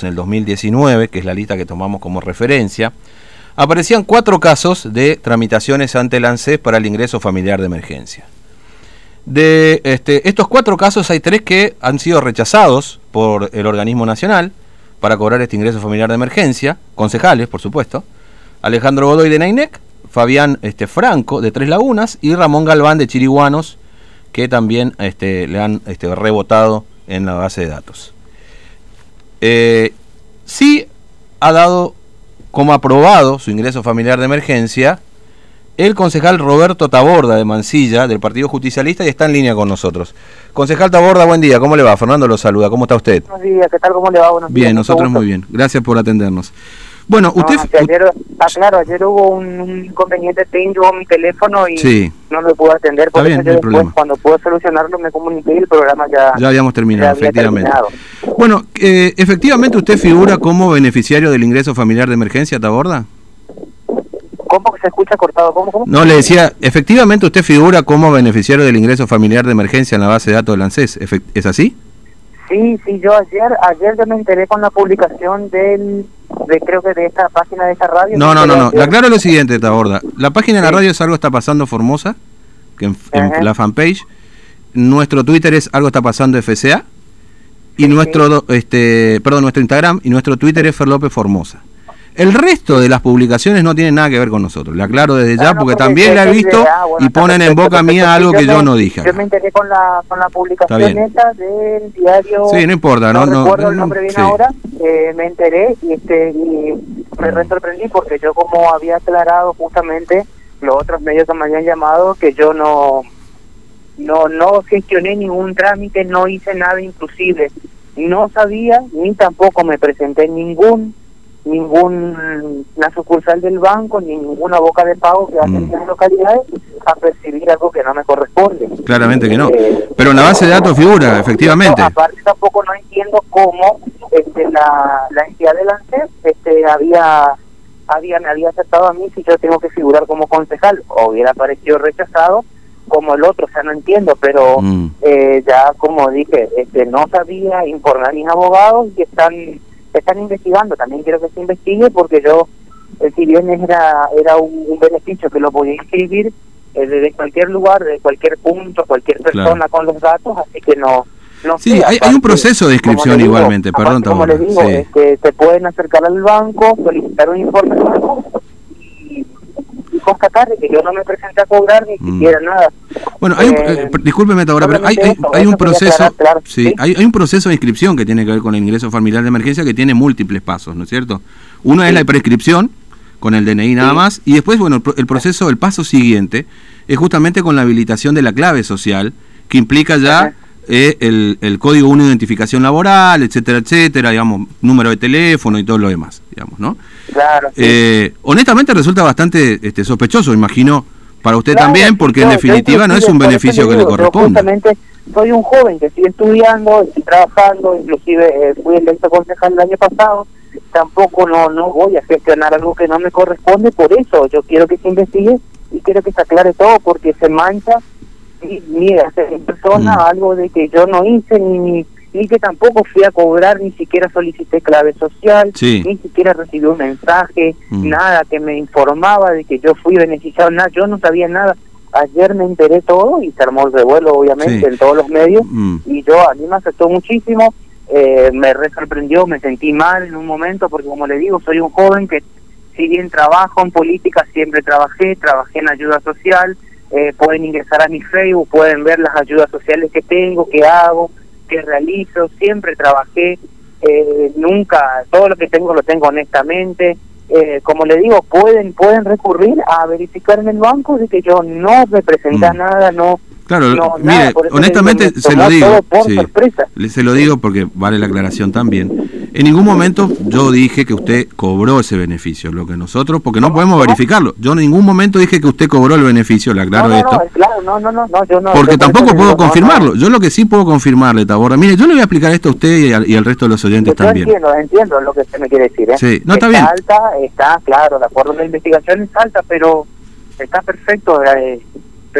en el 2019, que es la lista que tomamos como referencia, aparecían cuatro casos de tramitaciones ante el ANSES para el ingreso familiar de emergencia. De este, estos cuatro casos hay tres que han sido rechazados por el organismo nacional para cobrar este ingreso familiar de emergencia, concejales, por supuesto, Alejandro Godoy de Nainec, Fabián este, Franco de Tres Lagunas y Ramón Galván de Chiriguanos, que también este, le han este, rebotado en la base de datos. Eh, sí ha dado como aprobado su ingreso familiar de emergencia el concejal Roberto Taborda de Mansilla, del Partido Justicialista, y está en línea con nosotros. Concejal Taborda, buen día, ¿cómo le va? Fernando lo saluda, ¿cómo está usted? Buenos días, ¿qué tal? ¿Cómo le va? Buenos bien, nosotros muy bien, gracias por atendernos. Bueno, usted... ayer, ah, claro, ayer hubo un, inconveniente técnico con mi teléfono y no me pudo atender. Por eso yo después, cuando pude solucionarlo, me comuniqué y el programa ya... Ya habíamos terminado, efectivamente. Bueno, eh, efectivamente usted figura como beneficiario del ingreso familiar de emergencia, ¿Taborda? ¿Cómo que se escucha cortado? ¿Cómo, cómo? No, le decía, efectivamente usted figura como beneficiario del ingreso familiar de emergencia en la base de datos del ANSES, ¿es así? Sí, sí, yo ayer, ayer ya me enteré con la publicación del de creo que de esta página de esta radio. No, no, no, no. Le aclaro lo siguiente, Taborda. La página de la radio es Algo Está Pasando Formosa, que en, la fanpage. Nuestro Twitter es Algo Está Pasando FCA. Y nuestro, este, perdón, nuestro Instagram y nuestro Twitter es Ferlope Formosa. El resto de las publicaciones no tienen nada que ver con nosotros. Le aclaro desde ya, porque, también la he visto y ponen en boca mía algo que yo no dije. Yo me enteré con la, con la publicación esta del diario. Sí, no importa, no, no, recuerdo el nombre bien ahora. Eh, me enteré y, este, y me sorprendí porque yo, como había aclarado justamente los otros medios que me habían llamado, que yo no, no, no gestioné ningún trámite, no hice nada, inclusive no sabía ni tampoco me presenté en ningún ninguna sucursal del banco ni ninguna boca de pago que hacen mm. las localidades a percibir algo que no me corresponde. Claramente que no. Eh, Pero en la base de datos figura, efectivamente. aparte tampoco no entiendo cómo este, la, la entidad del ANSES este, había, había, me había aceptado a mí si yo tengo que figurar como concejal o hubiera parecido rechazado como el otro, o sea, no entiendo, pero mm. eh, ya como dije, este, no sabía informar a mis abogados y están están investigando, también quiero que se investigue porque yo, eh, si bien era, era un, beneficio que lo podía inscribir eh, desde cualquier lugar, de cualquier punto, cualquier persona con los datos, así que no... no sí, hay, hay, un proceso de inscripción igualmente, perdón. Como les digo, sí. este, te pueden acercar al banco, solicitar un informe constatar que yo no me presenté a cobrar ni mm. siquiera nada. Bueno, hay un, eh, eh discúlpeme pero hay, hay, un proceso, sí, Hay, hay, un proceso de inscripción que tiene que ver con el ingreso familiar de emergencia que tiene múltiples pasos, ¿no es cierto? Uno es la prescripción con el DNI nada más y después, bueno, el proceso, el paso siguiente es justamente con la habilitación de la clave social que implica ya eh, el, el, código uno de identificación laboral, etcétera, etcétera, digamos, número de teléfono y todo lo demás, digamos, ¿no? Claro. Eh, honestamente resulta bastante este, sospechoso, imagino para usted también, porque en definitiva no es un beneficio que le corresponde. Justamente soy un joven que sigue estudiando, estoy trabajando, inclusive eh, fui electo concejal el año pasado, tampoco no no voy a gestionar algo que no me corresponde, por eso yo quiero que se investigue y quiero que se aclare todo, porque se mancha mira, en persona mm. algo de que yo no hice ni ni que tampoco fui a cobrar, ni siquiera solicité clave social, ni siquiera recibí un mensaje, mm. nada que me informaba de que yo fui beneficiado, nada, yo no sabía nada. Ayer me enteré todo y se armó el revuelo, obviamente, en todos los medios, mm. y yo a mí me afectó muchísimo, eh, me sorprendió, me sentí mal en un momento, porque como le digo, soy un joven que si bien trabajo en política, siempre trabajé, trabajé en ayuda social, eh, pueden ingresar a mi Facebook, pueden ver las ayudas sociales que tengo, que hago, que realizo, siempre trabajé, eh, nunca, todo lo que tengo lo tengo honestamente. Eh, como le digo, pueden pueden recurrir a verificar en el banco de que yo no representa mm. nada, no Claro, mire, honestamente se lo digo, se lo digo porque vale la aclaración también. En ningún momento yo dije que usted cobró ese beneficio, lo que nosotros, porque no podemos verificarlo. Yo en ningún momento dije que usted cobró el beneficio, le aclaro esto. no, no, no, yo no. Porque tampoco puedo confirmarlo. Yo lo que sí puedo confirmarle, Taborra, mire, yo le voy a explicar esto a usted y, al, resto de los oyentes también. Entiendo, entiendo lo que usted me quiere decir. ¿eh? Sí, no está, bien. alta, está claro, de acuerdo la investigación es alta, pero está perfecto. Eh,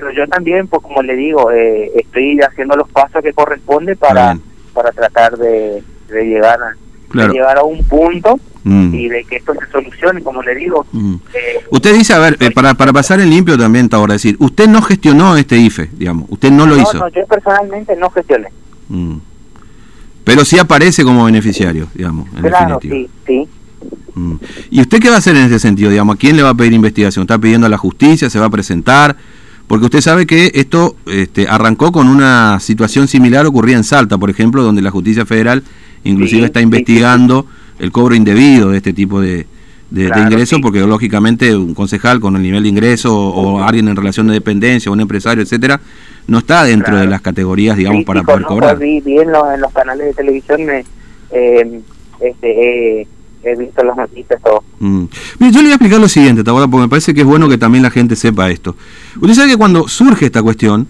pero yo también, pues como le digo, eh, estoy haciendo los pasos que corresponde para, para tratar de, llegar Claro. de llegar a un punto Mm. y de que esto se solucione, como le digo. Mm. eh, Usted dice, a ver, eh, para, para pasar en limpio también, ahora decir, usted no gestionó este IFE, digamos, usted no lo no, hizo. no, yo personalmente no gestioné. Mm. Pero sí aparece como beneficiario, digamos, en claro, definitiva. sí, sí. ¿Y usted qué va a hacer en ese sentido? Digamos, ¿a quién le va a pedir investigación? ¿Está pidiendo a la justicia? ¿Se va a presentar? Porque usted sabe que esto este, arrancó con una situación similar ocurría en Salta, por ejemplo, donde la justicia federal inclusive Sí, está sí, investigando el cobro indebido de este tipo de, de, ingresos, sí. porque lógicamente un concejal con el nivel de ingreso o, alguien en relación de dependencia, un empresario, etcétera, no está dentro Claro. de las categorías, digamos, para poder cobrar. Vi, vi en, los, en los canales de televisión, me, eh, este, he- he visto las noticias, todo. Mm. Mire, yo le voy a explicar lo siguiente, Taboada, porque me parece que es bueno que también la gente sepa esto. Usted sabe que cuando surge esta cuestión,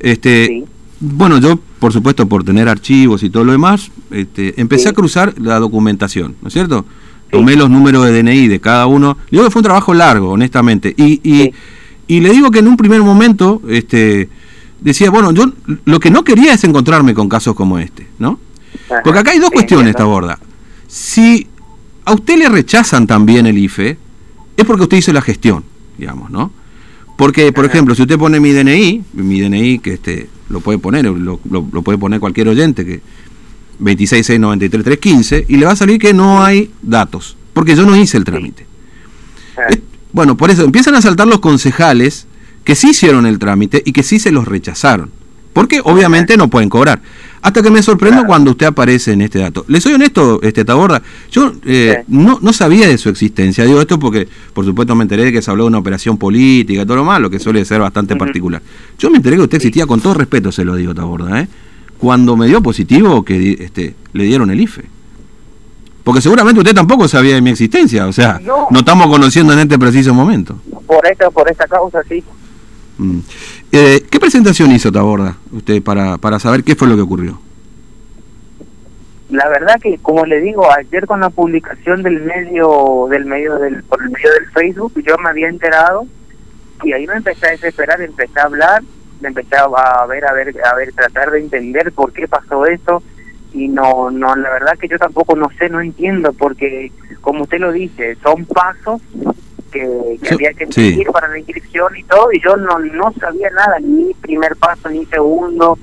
este, Sí. bueno, yo, por supuesto, por tener archivos y todo lo demás, este, empecé Sí. a cruzar la documentación, ¿no es cierto? Sí. Tomé los números de DNI de cada uno. Digo que fue un trabajo largo, honestamente. Y, y, y le digo que en un primer momento, este, decía, bueno, yo lo que no quería es encontrarme con casos como este, ¿no? Ajá, Porque acá hay dos cuestiones, entiendo. Taborda. Si a usted le rechazan también el IFE, es porque usted hizo la gestión, digamos, ¿no? Porque, por Ajá. ejemplo, si usted pone mi DNI, mi DNI que este lo puede poner, lo, lo- lo puede poner cualquier oyente, que 266933315, y le va a salir que no hay datos, porque yo no hice el trámite. Es- Bueno, por eso empiezan a saltar los concejales que sí hicieron el trámite y que sí se los rechazaron. Porque obviamente no pueden cobrar. Hasta que me sorprendo Claro. cuando usted aparece en este dato. Le soy honesto, este Taborda, yo eh, Sí. no, no sabía de su existencia. Digo esto porque, por supuesto, me enteré de que se habló de una operación política, todo lo malo, que suele ser bastante particular. Yo me enteré que usted existía, con todo respeto se lo digo, Taborda, ¿eh? cuando me dio positivo que este, le dieron el IFE. Porque seguramente usted tampoco sabía de mi existencia, o sea, No. no estamos conociendo en este preciso momento. por esta, por esta causa, sí. Mm. Eh, ¿Qué presentación hizo Taborda usted para, para saber qué fue lo que ocurrió? La verdad que, como le digo, ayer con la publicación del medio, del medio del, por el medio del Facebook, yo me había enterado y ahí me empecé a desesperar, empecé a hablar, me empecé a ver, a ver, a ver, tratar de entender por qué pasó eso y no, no, la verdad que yo tampoco no sé, no entiendo, porque como usted lo dice, son pasos que, había que sí. seguir para la inscripción y todo, y yo no, no sabía nada, ni primer paso, ni segundo,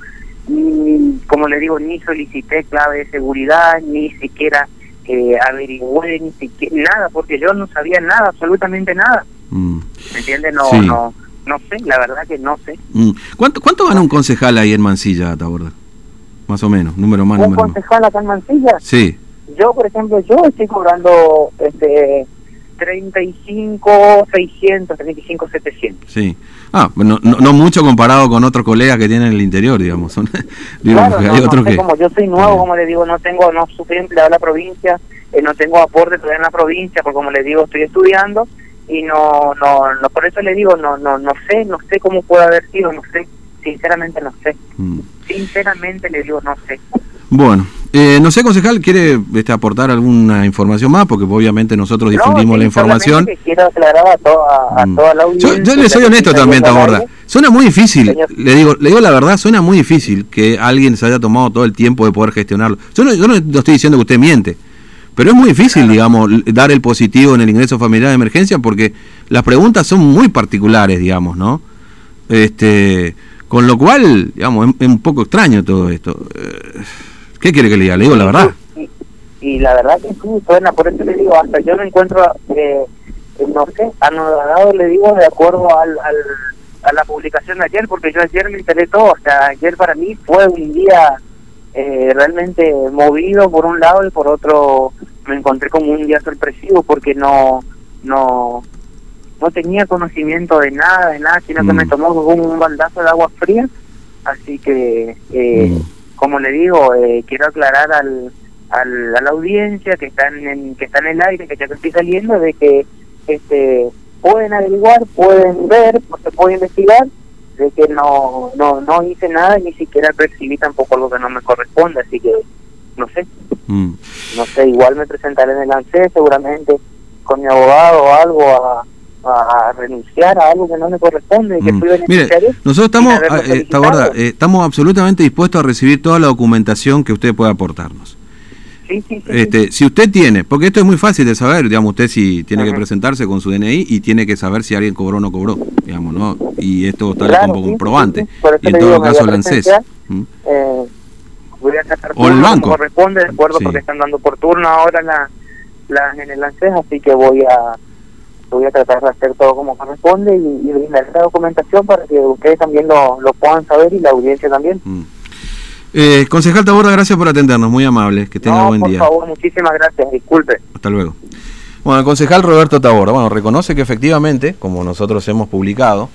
ni, como le digo, ni solicité clave de seguridad, ni siquiera eh, averigüé, ni siquiera nada, porque yo no sabía nada, absolutamente nada, Mm. ¿me entiende? No, Sí. no, no sé, la verdad que no sé. Mm. ¿Cuánto, ¿Cuánto gana un concejal ahí en Mansilla, Taborda? Más o menos, número más, Un número más. concejal acá en Mansilla, Sí, yo, por ejemplo, yo estoy cobrando este 35, 600, 35, 700. sí. Ah, bueno, no, no mucho comparado con otros colegas que tienen en el interior, digamos. Son, Claro, no, hay no otros sé, que... como yo soy nuevo, como le digo, no tengo, no soy empleado en la provincia, eh, no tengo aporte todavía en la provincia, porque como le digo, estoy estudiando y no, no, no, por eso le digo, no, no, no sé, no sé cómo puede haber sido, no sé, sinceramente no sé, Mm. sinceramente le digo, no sé. Bueno, eh, no sé, concejal, ¿quiere este, aportar alguna información más? Porque obviamente nosotros difundimos No, sí, la información. Quiero aclarar a, toda a Mm. toda la Yo, audiencia. yo le soy honesto también, Taborda. Suena muy difícil, Señor. le digo, le digo la verdad, suena muy difícil que alguien se haya tomado todo el tiempo de poder gestionarlo. Yo no, yo no estoy diciendo que usted miente, pero es muy difícil, digamos, dar el positivo en el ingreso familiar de emergencia porque las preguntas son muy particulares, digamos, ¿no? Este, con lo cual, digamos, es, es un poco extraño todo esto. Eh, ¿Qué quiere que le diga? Le digo la verdad. Y, y la verdad que sí, suena, por eso le digo, hasta yo me encuentro, eh, no sé, anodado, le digo, de acuerdo al, al, a la publicación de ayer, porque yo ayer me enteré todo, o sea, ayer para mí fue un día eh, realmente movido por un lado y por otro me encontré como un día sorpresivo porque no, no, no tenía conocimiento de nada, de nada, sino que Mm. me tomó como un baldazo de agua fría, así que... Eh, Mm. Como le digo, eh, quiero aclarar al, al- a la audiencia que están en, que está en el aire, que ya estoy saliendo, de que este pueden averiguar, pueden ver, se puede investigar, de que no, no, no hice nada, ni siquiera percibí tampoco lo que no me corresponde, así que no sé, Mm. no sé, igual me presentaré en el ANSES seguramente con mi abogado o algo a, a, a renunciar a algo que no me corresponde, que Mm. fui Mire, nosotros estamos, ah, eh. Taborda, eh, estamos absolutamente dispuestos a recibir toda la documentación que usted pueda aportarnos. Sí, sí, sí. Este, si usted tiene, porque esto es muy fácil de saber, digamos, usted si tiene que presentarse con su DNI y tiene que saber si alguien cobró o no cobró, digamos, ¿no? Y esto está Claro, como comprobante. Y en todo digo, caso la ANSES. ¿Mm? eh, voy a sacar O el banco. como corresponde, de acuerdo, porque están dando por turno ahora la, la, en el ANSES, así que voy a voy a tratar de hacer todo como corresponde y, y brindar esta documentación para que ustedes también lo, lo puedan saber y la audiencia también. Mm. Eh, concejal Taborda, gracias por atendernos, muy amable, que tenga no, buen por día. favor, muchísimas gracias, disculpe. Hasta luego. Bueno, el concejal Roberto Taborda, bueno, reconoce que efectivamente, como nosotros hemos publicado,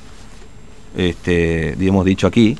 este, hemos dicho aquí,